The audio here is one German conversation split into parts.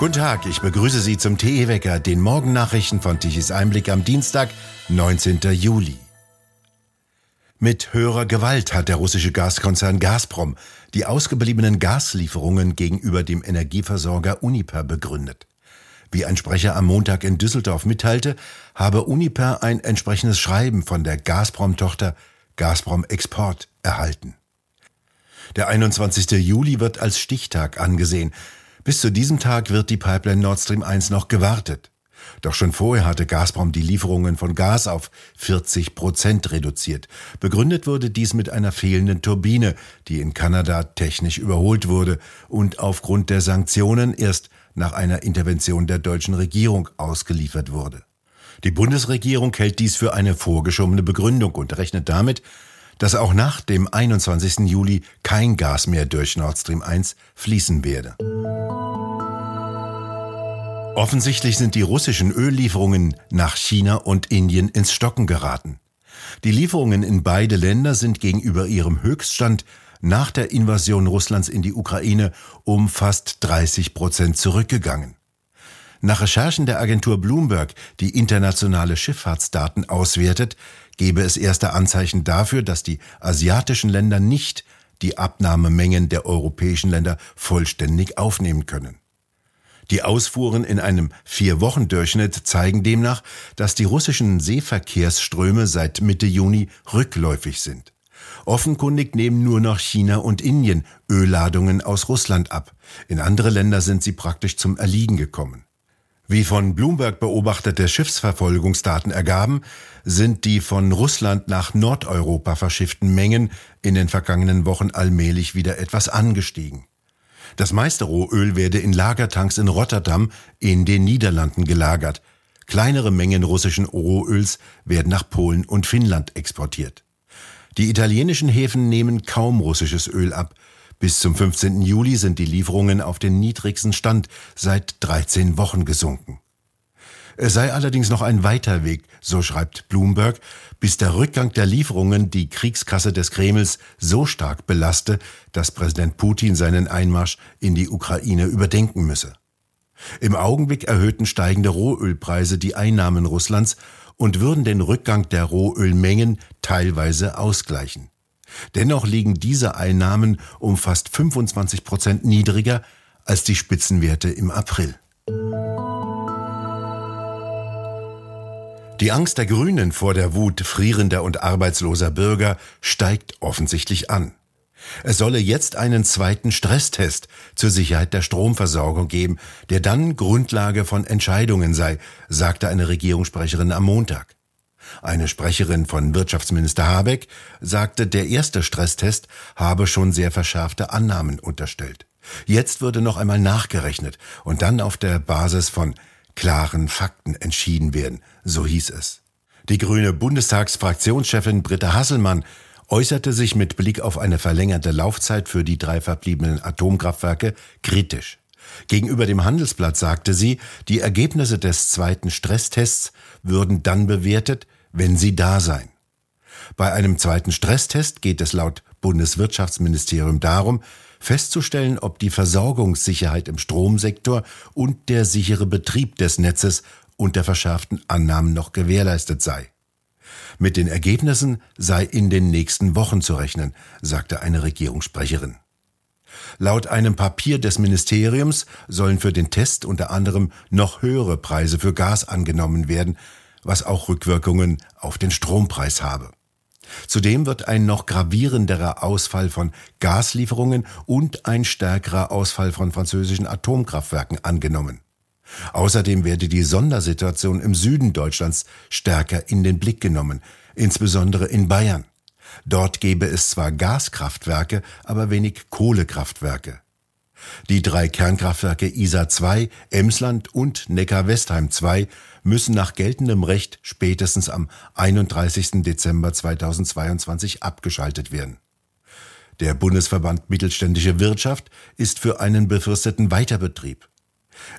Guten Tag, ich begrüße Sie zum TE-Wecker, den Morgennachrichten von Tichys Einblick am Dienstag, 19. Juli. Mit höherer Gewalt hat der russische Gaskonzern Gazprom die ausgebliebenen Gaslieferungen gegenüber dem Energieversorger Uniper begründet. Wie ein Sprecher am Montag in Düsseldorf mitteilte, habe Uniper ein entsprechendes Schreiben von der Gazprom-Tochter Gazprom Export erhalten. Der 21. Juli wird als Stichtag angesehen. Bis zu diesem Tag wird die Pipeline Nord Stream 1 noch gewartet. Doch schon vorher hatte Gazprom die Lieferungen von Gas auf 40 Prozent reduziert. Begründet wurde dies mit einer fehlenden Turbine, die in Kanada technisch überholt wurde und aufgrund der Sanktionen erst nach einer Intervention der deutschen Regierung ausgeliefert wurde. Die Bundesregierung hält dies für eine vorgeschobene Begründung und rechnet damit, dass auch nach dem 21. Juli kein Gas mehr durch Nord Stream 1 fließen werde. Offensichtlich sind die russischen Öllieferungen nach China und Indien ins Stocken geraten. Die Lieferungen in beide Länder sind gegenüber ihrem Höchststand nach der Invasion Russlands in die Ukraine um fast 30 Prozent zurückgegangen. Nach Recherchen der Agentur Bloomberg, die internationale Schifffahrtsdaten auswertet, gebe es erste Anzeichen dafür, dass die asiatischen Länder nicht die Abnahmemengen der europäischen Länder vollständig aufnehmen können. Die Ausfuhren in einem Vier-Wochen-Durchschnitt zeigen demnach, dass die russischen Seeverkehrsströme seit Mitte Juni rückläufig sind. Offenkundig nehmen nur noch China und Indien Ölladungen aus Russland ab. In andere Länder sind sie praktisch zum Erliegen gekommen. Wie von Bloomberg beobachtete Schiffsverfolgungsdaten ergaben, sind die von Russland nach Nordeuropa verschifften Mengen in den vergangenen Wochen allmählich wieder etwas angestiegen. Das meiste Rohöl werde in Lagertanks in Rotterdam in den Niederlanden gelagert. Kleinere Mengen russischen Rohöls werden nach Polen und Finnland exportiert. Die italienischen Häfen nehmen kaum russisches Öl ab. Bis zum 15. Juli sind die Lieferungen auf den niedrigsten Stand seit 13 Wochen gesunken. Es sei allerdings noch ein weiter Weg, so schreibt Bloomberg, bis der Rückgang der Lieferungen die Kriegskasse des Kremls so stark belaste, dass Präsident Putin seinen Einmarsch in die Ukraine überdenken müsse. Im Augenblick erhöhten steigende Rohölpreise die Einnahmen Russlands und würden den Rückgang der Rohölmengen teilweise ausgleichen. Dennoch liegen diese Einnahmen um fast 25 Prozent niedriger als die Spitzenwerte im April. Die Angst der Grünen vor der Wut frierender und arbeitsloser Bürger steigt offensichtlich an. Es solle jetzt einen zweiten Stresstest zur Sicherheit der Stromversorgung geben, der dann Grundlage von Entscheidungen sei, sagte eine Regierungssprecherin am Montag. Eine Sprecherin von Wirtschaftsminister Habeck sagte, der erste Stresstest habe schon sehr verschärfte Annahmen unterstellt. Jetzt würde noch einmal nachgerechnet und dann auf der Basis von klaren Fakten entschieden werden, so hieß es. Die grüne Bundestagsfraktionschefin Britta Hasselmann äußerte sich mit Blick auf eine verlängerte Laufzeit für die drei verbliebenen Atomkraftwerke kritisch. Gegenüber dem Handelsblatt sagte sie, die Ergebnisse des zweiten Stresstests würden dann bewertet, wenn sie da seien. Bei einem zweiten Stresstest geht es laut Bundeswirtschaftsministerium darum, festzustellen, ob die Versorgungssicherheit im Stromsektor und der sichere Betrieb des Netzes unter verschärften Annahmen noch gewährleistet sei. Mit den Ergebnissen sei in den nächsten Wochen zu rechnen, sagte eine Regierungssprecherin. Laut einem Papier des Ministeriums sollen für den Test unter anderem noch höhere Preise für Gas angenommen werden, was auch Rückwirkungen auf den Strompreis habe. Zudem wird ein noch gravierenderer Ausfall von Gaslieferungen und ein stärkerer Ausfall von französischen Atomkraftwerken angenommen. Außerdem werde die Sondersituation im Süden Deutschlands stärker in den Blick genommen, insbesondere in Bayern. Dort gäbe es zwar Gaskraftwerke, aber wenig Kohlekraftwerke. Die drei Kernkraftwerke Isar 2, Emsland und Neckar-Westheim 2 müssen nach geltendem Recht spätestens am 31. Dezember 2022 abgeschaltet werden. Der Bundesverband Mittelständische Wirtschaft ist für einen befristeten Weiterbetrieb.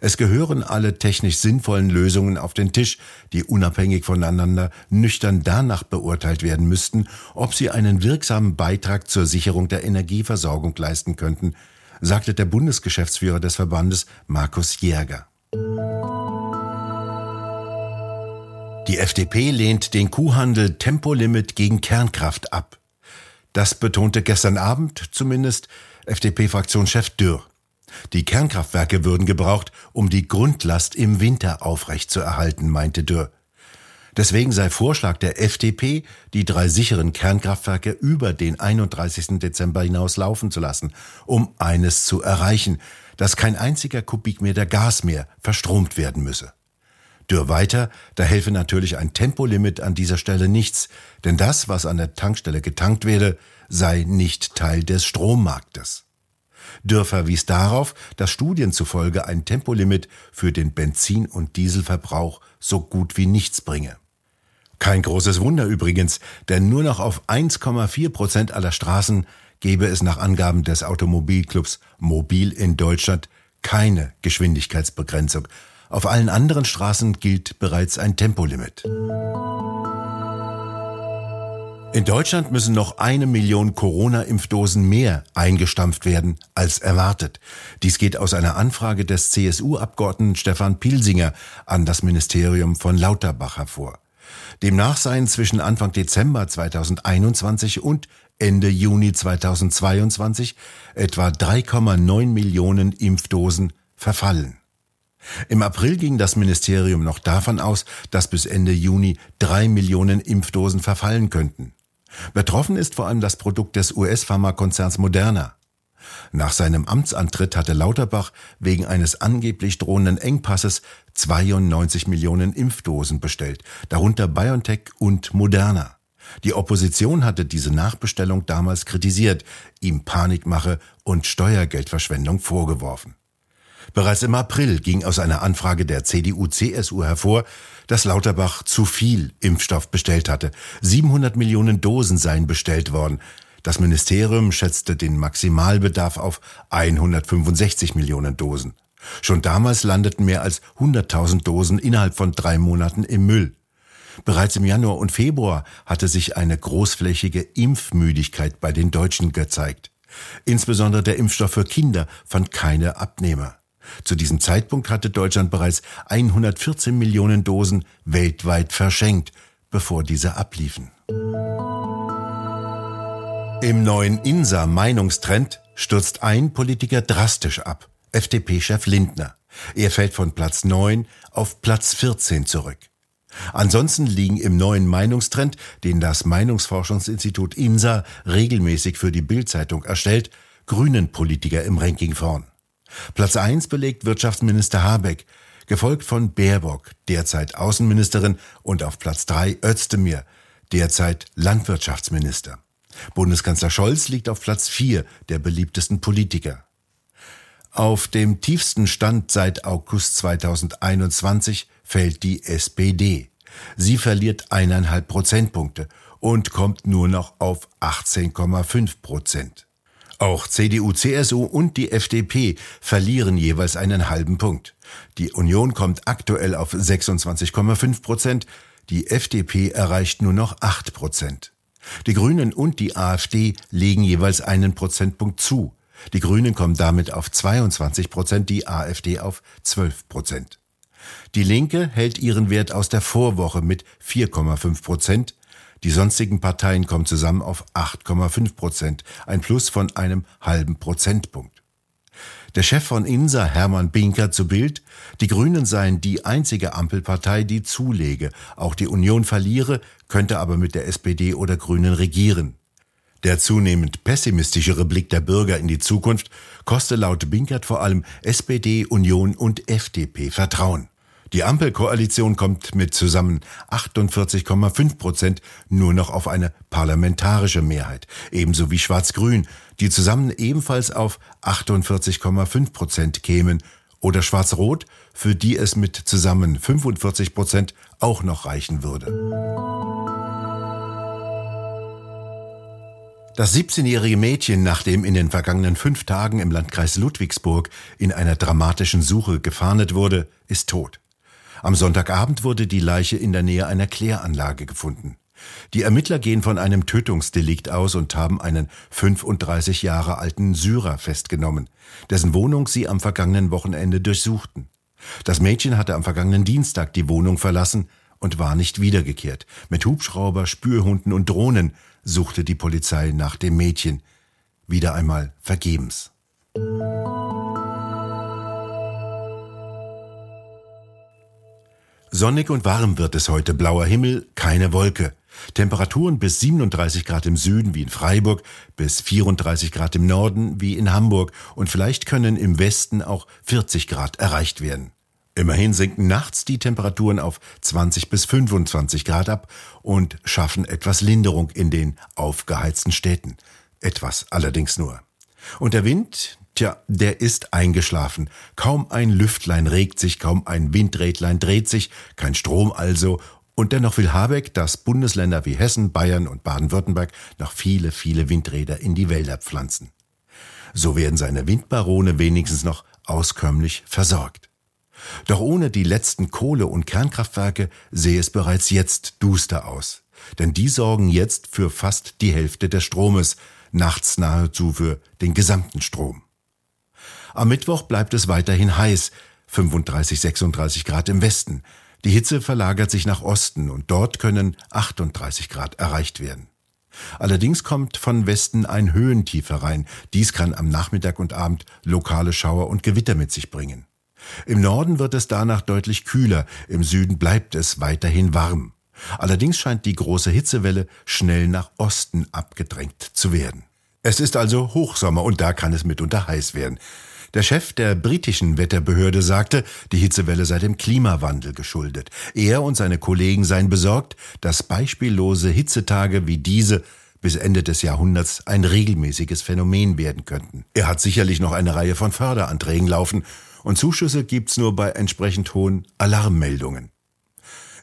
Es gehören alle technisch sinnvollen Lösungen auf den Tisch, die unabhängig voneinander nüchtern danach beurteilt werden müssten, ob sie einen wirksamen Beitrag zur Sicherung der Energieversorgung leisten könnten, sagte der Bundesgeschäftsführer des Verbandes Markus Jäger. Die FDP lehnt den Kuhhandel Tempolimit gegen Kernkraft ab. Das betonte gestern Abend zumindest FDP-Fraktionschef Dürr. Die Kernkraftwerke würden gebraucht, um die Grundlast im Winter aufrechtzuerhalten, meinte Dürr. Deswegen sei Vorschlag der FDP, die drei sicheren Kernkraftwerke über den 31. Dezember hinaus laufen zu lassen, um eines zu erreichen, dass kein einziger Kubikmeter Gas mehr verstromt werden müsse. Dürr weiter, da helfe natürlich ein Tempolimit an dieser Stelle nichts, denn das, was an der Tankstelle getankt werde, sei nicht Teil des Strommarktes. Dürr verwies darauf, dass Studien zufolge ein Tempolimit für den Benzin- und Dieselverbrauch so gut wie nichts bringe. Kein großes Wunder übrigens, denn nur noch auf 1,4 Prozent aller Straßen gebe es nach Angaben des Automobilclubs Mobil in Deutschland keine Geschwindigkeitsbegrenzung. Auf allen anderen Straßen gilt bereits ein Tempolimit. In Deutschland müssen noch eine Million Corona-Impfdosen mehr eingestampft werden als erwartet. Dies geht aus einer Anfrage des CSU-Abgeordneten Stefan Pilsinger an das Ministerium von Lauterbach hervor. Demnach seien zwischen Anfang Dezember 2021 und Ende Juni 2022 etwa 3,9 Millionen Impfdosen verfallen. Im April ging das Ministerium noch davon aus, dass bis Ende Juni drei Millionen Impfdosen verfallen könnten. Betroffen ist vor allem das Produkt des US-Pharmakonzerns Moderna. Nach seinem Amtsantritt hatte Lauterbach wegen eines angeblich drohenden Engpasses 92 Millionen Impfdosen bestellt, darunter BioNTech und Moderna. Die Opposition hatte diese Nachbestellung damals kritisiert, ihm Panikmache und Steuergeldverschwendung vorgeworfen. Bereits im April ging aus einer Anfrage der CDU-CSU hervor, dass Lauterbach zu viel Impfstoff bestellt hatte. 700 Millionen Dosen seien bestellt worden. Das Ministerium schätzte den Maximalbedarf auf 165 Millionen Dosen. Schon damals landeten mehr als 100.000 Dosen innerhalb von drei Monaten im Müll. Bereits im Januar und Februar hatte sich eine großflächige Impfmüdigkeit bei den Deutschen gezeigt. Insbesondere der Impfstoff für Kinder fand keine Abnehmer. Zu diesem Zeitpunkt hatte Deutschland bereits 114 Millionen Dosen weltweit verschenkt, bevor diese abliefen. Im neuen INSA-Meinungstrend stürzt ein Politiker drastisch ab, FDP-Chef Lindner. Er fällt von Platz 9 auf Platz 14 zurück. Ansonsten liegen im neuen Meinungstrend, den das Meinungsforschungsinstitut INSA regelmäßig für die Bildzeitung erstellt, grünen Politiker im Ranking vorn. Platz 1 belegt Wirtschaftsminister Habeck, gefolgt von Baerbock, derzeit Außenministerin, und auf Platz 3 Özdemir, derzeit Landwirtschaftsminister. Bundeskanzler Scholz liegt auf Platz 4 der beliebtesten Politiker. Auf dem tiefsten Stand seit August 2021 fällt die SPD. Sie verliert eineinhalb Prozentpunkte und kommt nur noch auf 18,5 Prozent. Auch CDU, CSU und die FDP verlieren jeweils einen halben Punkt. Die Union kommt aktuell auf 26,5 Prozent, die FDP erreicht nur noch 8 Prozent. Die Grünen und die AfD legen jeweils einen Prozentpunkt zu. Die Grünen kommen damit auf 22 Prozent, die AfD auf 12 Prozent. Die Linke hält ihren Wert aus der Vorwoche mit 4,5 Prozent, die sonstigen Parteien kommen zusammen auf 8,5 Prozent, ein Plus von einem halben Prozentpunkt. Der Chef von INSA, Hermann Binker, zu Bild, die Grünen seien die einzige Ampelpartei, die zulege. Auch die Union verliere, könnte aber mit der SPD oder Grünen regieren. Der zunehmend pessimistischere Blick der Bürger in die Zukunft koste laut Binkert vor allem SPD, Union und FDP Vertrauen. Die Ampelkoalition kommt mit zusammen 48,5 Prozent nur noch auf eine parlamentarische Mehrheit, ebenso wie Schwarz-Grün, die zusammen ebenfalls auf 48,5 Prozent kämen, oder Schwarz-Rot, für die es mit zusammen 45 Prozent auch noch reichen würde. Das 17-jährige Mädchen, nach dem in den vergangenen fünf Tagen im Landkreis Ludwigsburg in einer dramatischen Suche gefahndet wurde, ist tot. Am Sonntagabend wurde die Leiche in der Nähe einer Kläranlage gefunden. Die Ermittler gehen von einem Tötungsdelikt aus und haben einen 35 Jahre alten Syrer festgenommen, dessen Wohnung sie am vergangenen Wochenende durchsuchten. Das Mädchen hatte am vergangenen Dienstag die Wohnung verlassen und war nicht wiedergekehrt. Mit Hubschrauber, Spürhunden und Drohnen suchte die Polizei nach dem Mädchen. Wieder einmal vergebens. Sonnig und warm wird es heute, blauer Himmel, keine Wolke. Temperaturen bis 37 Grad im Süden wie in Freiburg, bis 34 Grad im Norden wie in Hamburg und vielleicht können im Westen auch 40 Grad erreicht werden. Immerhin sinken nachts die Temperaturen auf 20 bis 25 Grad ab und schaffen etwas Linderung in den aufgeheizten Städten. Etwas allerdings nur. Und der Wind, Tja, der ist eingeschlafen. Kaum ein Lüftlein regt sich, kaum ein Windrädlein dreht sich, kein Strom also. Und dennoch will Habeck, dass Bundesländer wie Hessen, Bayern und Baden-Württemberg noch viele, viele Windräder in die Wälder pflanzen. So werden seine Windbarone wenigstens noch auskömmlich versorgt. Doch ohne die letzten Kohle- und Kernkraftwerke sehe es bereits jetzt duster aus. Denn die sorgen jetzt für fast die Hälfte des Stromes, nachts nahezu für den gesamten Strom. Am Mittwoch bleibt es weiterhin heiß, 35, 36 Grad im Westen. Die Hitze verlagert sich nach Osten und dort können 38 Grad erreicht werden. Allerdings kommt von Westen ein Höhentief herein. Dies kann am Nachmittag und Abend lokale Schauer und Gewitter mit sich bringen. Im Norden wird es danach deutlich kühler, im Süden bleibt es weiterhin warm. Allerdings scheint die große Hitzewelle schnell nach Osten abgedrängt zu werden. Es ist also Hochsommer und da kann es mitunter heiß werden. Der Chef der britischen Wetterbehörde sagte, die Hitzewelle sei dem Klimawandel geschuldet. Er und seine Kollegen seien besorgt, dass beispiellose Hitzetage wie diese bis Ende des Jahrhunderts ein regelmäßiges Phänomen werden könnten. Er hat sicherlich noch eine Reihe von Förderanträgen laufen und Zuschüsse gibt's nur bei entsprechend hohen Alarmmeldungen.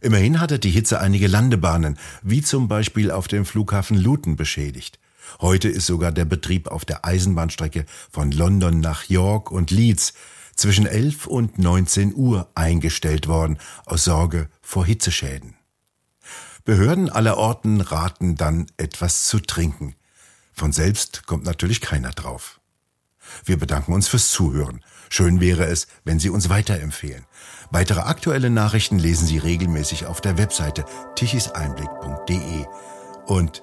Immerhin hatte die Hitze einige Landebahnen, wie zum Beispiel auf dem Flughafen Luton, beschädigt. Heute ist sogar der Betrieb auf der Eisenbahnstrecke von London nach York und Leeds zwischen 11 und 19 Uhr eingestellt worden aus Sorge vor Hitzeschäden. Behörden aller Orten raten dann etwas zu trinken. Von selbst kommt natürlich keiner drauf. Wir bedanken uns fürs Zuhören. Schön wäre es, wenn Sie uns weiterempfehlen. Weitere aktuelle Nachrichten lesen Sie regelmäßig auf der Webseite tichiseinblick.de. Und